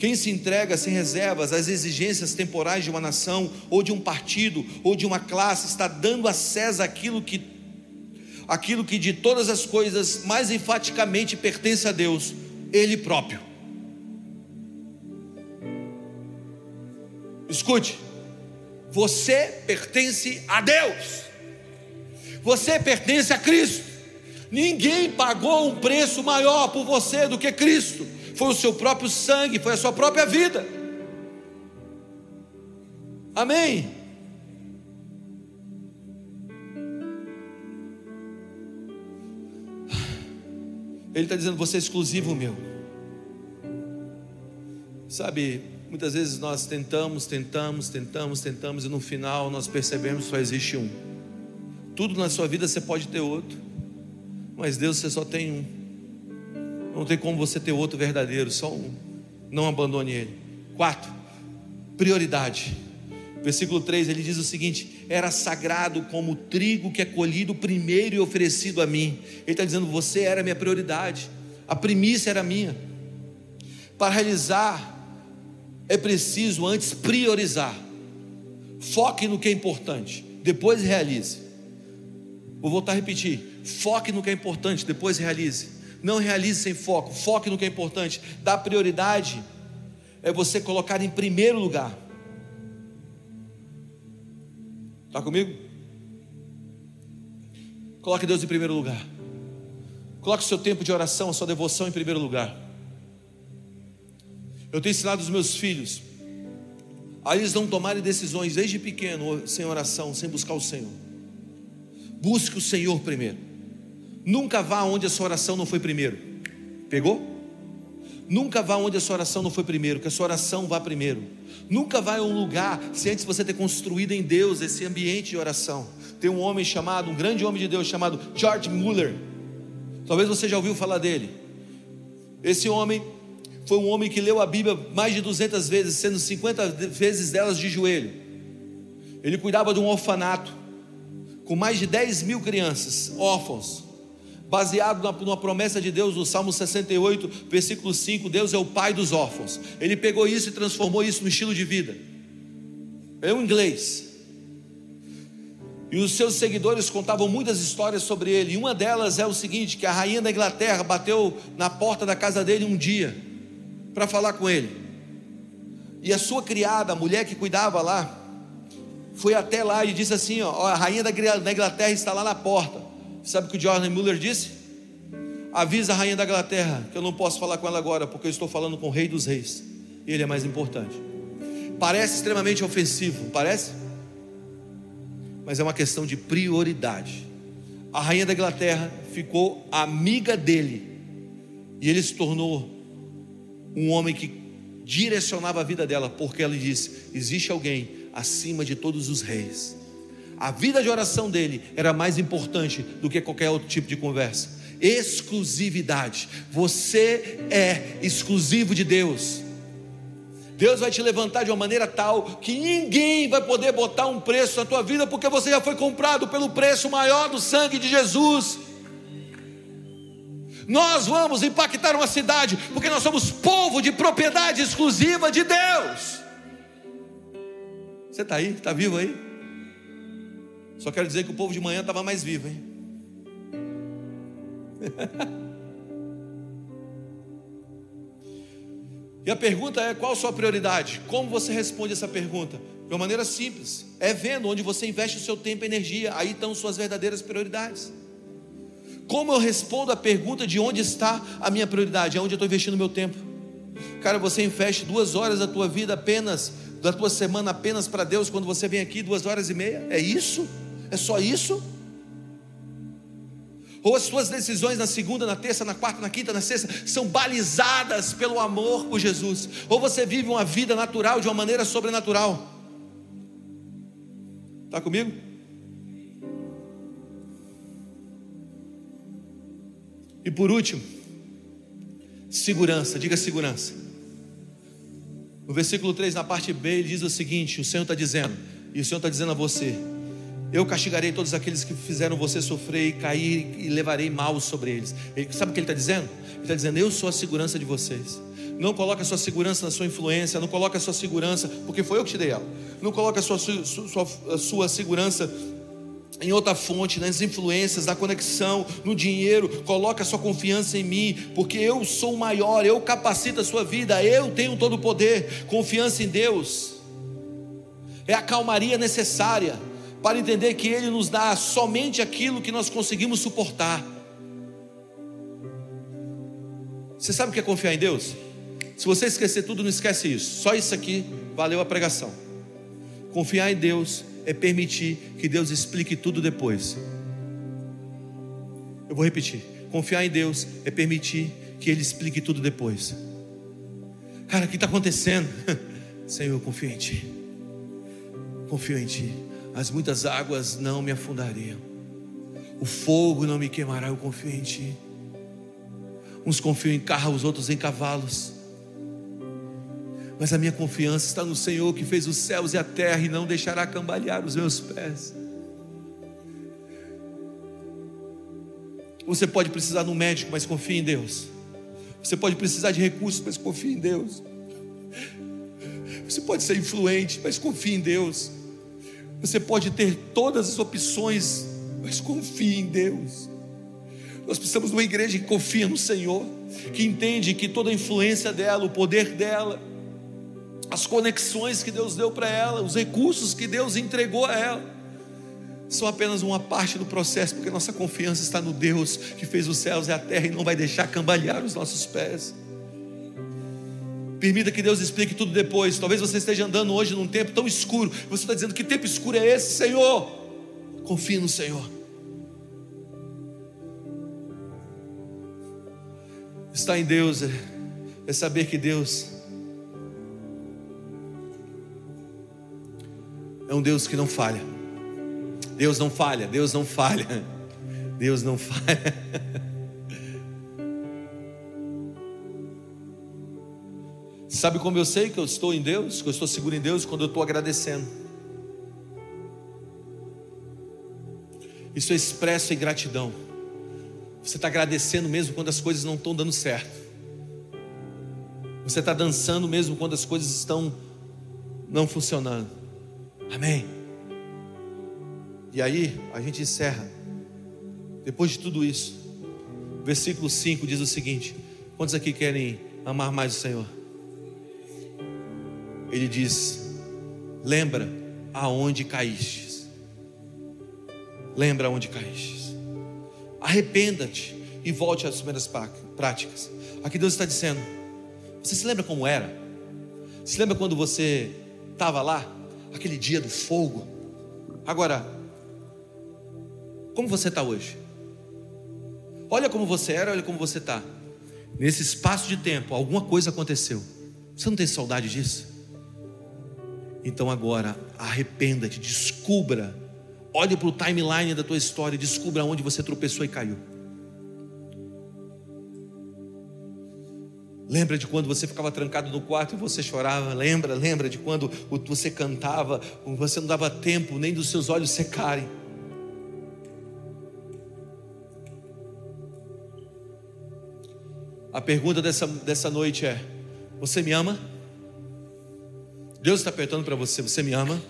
Quem se entrega sem reservas às exigências temporais de uma nação, ou de um partido, ou de uma classe, está dando a César aquilo que, aquilo que de todas as coisas mais enfaticamente pertence a Deus, Ele próprio. Escute, você pertence a Deus, você pertence a Cristo. Ninguém pagou um preço maior por você do que Cristo, foi o seu próprio sangue, foi a sua própria vida. Amém. Ele está dizendo: você é exclusivo meu. Sabe, Muitas vezes nós tentamos, tentamos, tentamos, tentamos e no final nós percebemos que só existe um. Tudo na sua vida você pode ter outro, mas Deus você só tem um. Não tem como você ter outro verdadeiro, só um. Não abandone ele. Quatro, prioridade. Versículo 3 ele diz o seguinte: Era sagrado como o trigo que é colhido primeiro e oferecido a mim. Ele está dizendo: Você era minha prioridade, a primícia era minha. Para realizar é preciso antes priorizar. Foque no que é importante, depois realize. Vou voltar a repetir: foque no que é importante, depois realize. Não realize sem foco, foque no que é importante. Dar prioridade é você colocar em primeiro lugar. Está comigo? Coloque Deus em primeiro lugar. Coloque o seu tempo de oração, a sua devoção em primeiro lugar. Eu tenho ensinado os meus filhos a eles não tomarem decisões desde pequeno sem oração, sem buscar o Senhor. Busque o Senhor primeiro. Nunca vá onde a sua oração não foi primeiro. Pegou? Nunca vá onde a sua oração não foi primeiro, que a sua oração vá primeiro. Nunca vá a um lugar se antes você ter construído em Deus esse ambiente de oração. Tem um homem chamado, um grande homem de Deus chamado George Muller. Talvez você já ouviu falar dele. Esse homem foi um homem que leu a Bíblia mais de 200 vezes, sendo 50 vezes delas de joelho. Ele cuidava de um orfanato com mais de 10 mil crianças órfãos, baseado numa promessa de Deus no Salmo 68, versículo 5: Deus é o pai dos órfãos. Ele pegou isso e transformou isso no estilo de vida. É um inglês. E os seus seguidores contavam muitas histórias sobre ele. E uma delas é o seguinte: que a rainha da Inglaterra bateu na porta da casa dele um dia para falar com ele. E a sua criada, a mulher que cuidava lá, foi até lá e disse assim: ó, a rainha da Inglaterra está lá na porta. Sabe o que o Jordan Muller disse? Avisa a rainha da Inglaterra que eu não posso falar com ela agora, porque eu estou falando com o rei dos reis. E ele é mais importante. Parece extremamente ofensivo, parece? Mas é uma questão de prioridade. A rainha da Inglaterra ficou amiga dele. E ele se tornou um homem que direcionava a vida dela, porque ela disse: existe alguém acima de todos os reis. A vida de oração dele era mais importante do que qualquer outro tipo de conversa. Exclusividade. Você é exclusivo de Deus. Deus vai te levantar de uma maneira tal que ninguém vai poder botar um preço na tua vida, porque você já foi comprado pelo preço maior do sangue de Jesus. Nós vamos impactar uma cidade, porque nós somos povo de propriedade exclusiva de Deus. Você está aí? Está vivo aí? Só quero dizer que o povo de manhã estava mais vivo, hein? e a pergunta é: qual a sua prioridade? Como você responde essa pergunta? De uma maneira simples: é vendo onde você investe o seu tempo e energia, aí estão suas verdadeiras prioridades. Como eu respondo a pergunta de onde está a minha prioridade? É onde eu estou investindo meu tempo. Cara, você investe duas horas da tua vida apenas, da tua semana apenas para Deus quando você vem aqui duas horas e meia? É isso? É só isso? Ou as suas decisões na segunda, na terça, na quarta, na quinta, na sexta são balizadas pelo amor por Jesus? Ou você vive uma vida natural de uma maneira sobrenatural? Está comigo? E por último, segurança, diga segurança. No versículo 3, na parte B, ele diz o seguinte: o Senhor está dizendo, e o Senhor está dizendo a você: Eu castigarei todos aqueles que fizeram você sofrer e cair, e levarei mal sobre eles. Ele, sabe o que ele está dizendo? Ele está dizendo: Eu sou a segurança de vocês. Não coloque a sua segurança na sua influência, não coloque a sua segurança, porque foi eu que te dei ela. Não coloque a sua, sua, sua, a sua segurança em outra fonte, nas influências, na conexão, no dinheiro, coloque a sua confiança em mim, porque eu sou o maior, eu capacito a sua vida, eu tenho todo o poder. Confiança em Deus é a calmaria necessária para entender que Ele nos dá somente aquilo que nós conseguimos suportar. Você sabe o que é confiar em Deus? Se você esquecer tudo, não esquece isso. Só isso aqui valeu a pregação. Confiar em Deus é permitir que Deus explique tudo depois. Eu vou repetir: confiar em Deus é permitir que Ele explique tudo depois. Cara, o que está acontecendo? Senhor, eu confio em Ti. Confio em Ti. As muitas águas não me afundariam. O fogo não me queimará. Eu confio em Ti. Uns confiam em carros, outros em cavalos mas a minha confiança está no Senhor que fez os céus e a terra e não deixará cambalear os meus pés. Você pode precisar de um médico, mas confie em Deus. Você pode precisar de recursos, mas confie em Deus. Você pode ser influente, mas confie em Deus. Você pode ter todas as opções, mas confie em Deus. Nós precisamos de uma igreja que confia no Senhor, que entende que toda a influência dela, o poder dela, as conexões que Deus deu para ela, os recursos que Deus entregou a ela, são apenas uma parte do processo, porque nossa confiança está no Deus que fez os céus e a terra e não vai deixar cambalear os nossos pés. Permita que Deus explique tudo depois. Talvez você esteja andando hoje num tempo tão escuro. Você está dizendo: Que tempo escuro é esse, Senhor? Confie no Senhor. Estar em Deus é, é saber que Deus é um Deus que não falha. Deus não falha, Deus não falha, Deus não falha. Sabe como eu sei que eu estou em Deus, que eu estou seguro em Deus? Quando eu estou agradecendo. Isso é expresso em gratidão. Você está agradecendo mesmo quando as coisas não estão dando certo. Você está dançando mesmo quando as coisas estão não funcionando. Amém. E aí, a gente encerra. Depois de tudo isso, versículo 5 diz o seguinte: Quantos aqui querem amar mais o Senhor? Ele diz: Lembra aonde caíste. Lembra aonde caíste arrependa-te e volte às primeiras práticas. Aqui Deus está dizendo: você se lembra como era? Se lembra quando você estava lá, aquele dia do fogo? Agora, como você está hoje? Olha como você era, olha como você está. Nesse espaço de tempo, alguma coisa aconteceu. Você não tem saudade disso? Então agora, arrependa-te, descubra Olhe para o timeline da tua história e descubra onde você tropeçou e caiu. Lembra de quando você ficava trancado no quarto e você chorava? Lembra, lembra de quando você cantava, você não dava tempo nem dos seus olhos secarem. A pergunta dessa, dessa noite é: Você me ama? Deus está apertando para você: Você me ama?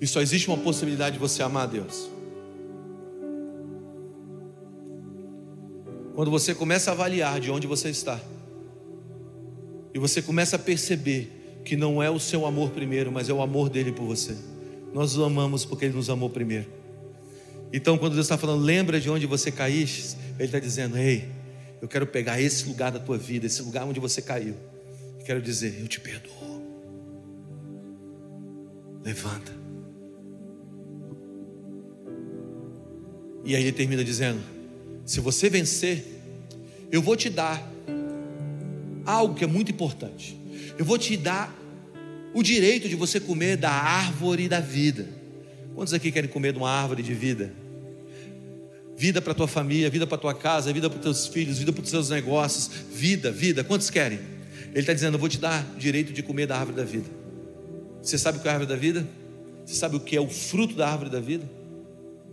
E só existe uma possibilidade de você amar a Deus. Quando você começa a avaliar de onde você está, e você começa a perceber que não é o seu amor primeiro, mas é o amor dele por você. Nós o amamos porque ele nos amou primeiro. Então, quando Deus está falando, lembra de onde você caíste, Ele está dizendo: Ei, eu quero pegar esse lugar da tua vida, esse lugar onde você caiu, e quero dizer: Eu te perdoo. Levanta. E aí ele termina dizendo: Se você vencer, eu vou te dar algo que é muito importante. Eu vou te dar o direito de você comer da árvore da vida. Quantos aqui querem comer de uma árvore de vida? Vida para tua família, vida para tua casa, vida para teus filhos, vida para os teus negócios, vida, vida. Quantos querem? Ele está dizendo: Eu vou te dar o direito de comer da árvore da vida. Você sabe o que é a árvore da vida? Você sabe o que é o fruto da árvore da vida?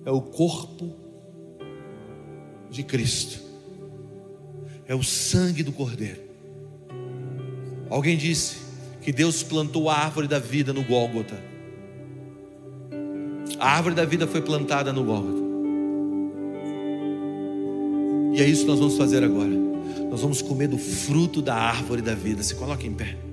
é o corpo de Cristo, é o sangue do Cordeiro. Alguém disse que Deus plantou a árvore da vida no Gólgota. A árvore da vida foi plantada no Gólgota. E é isso que nós vamos fazer agora. Nós vamos comer do fruto da árvore da vida. Se coloque em pé.